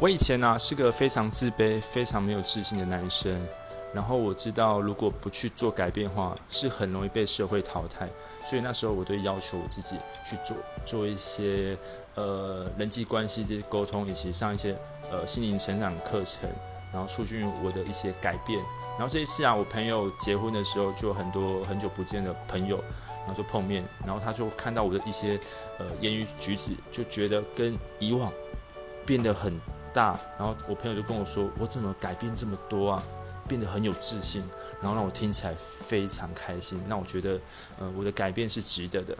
我以前呢是个非常自卑、非常没有自信的男生，然后我知道如果不去做改变的话，是很容易被社会淘汰，所以那时候我都要求我自己去做做一些呃人际关系的沟通，以及上一些呃心灵成长课程，然后促进我的一些改变。然后这一次啊，我朋友结婚的时候，就很多很久不见的朋友，然后就碰面，然后他就看到我的一些呃言语举止，就觉得跟以往变得很。大，然后我朋友就跟我说：“我怎么改变这么多啊？变得很有自信，然后让我听起来非常开心。那我觉得，呃，我的改变是值得的。”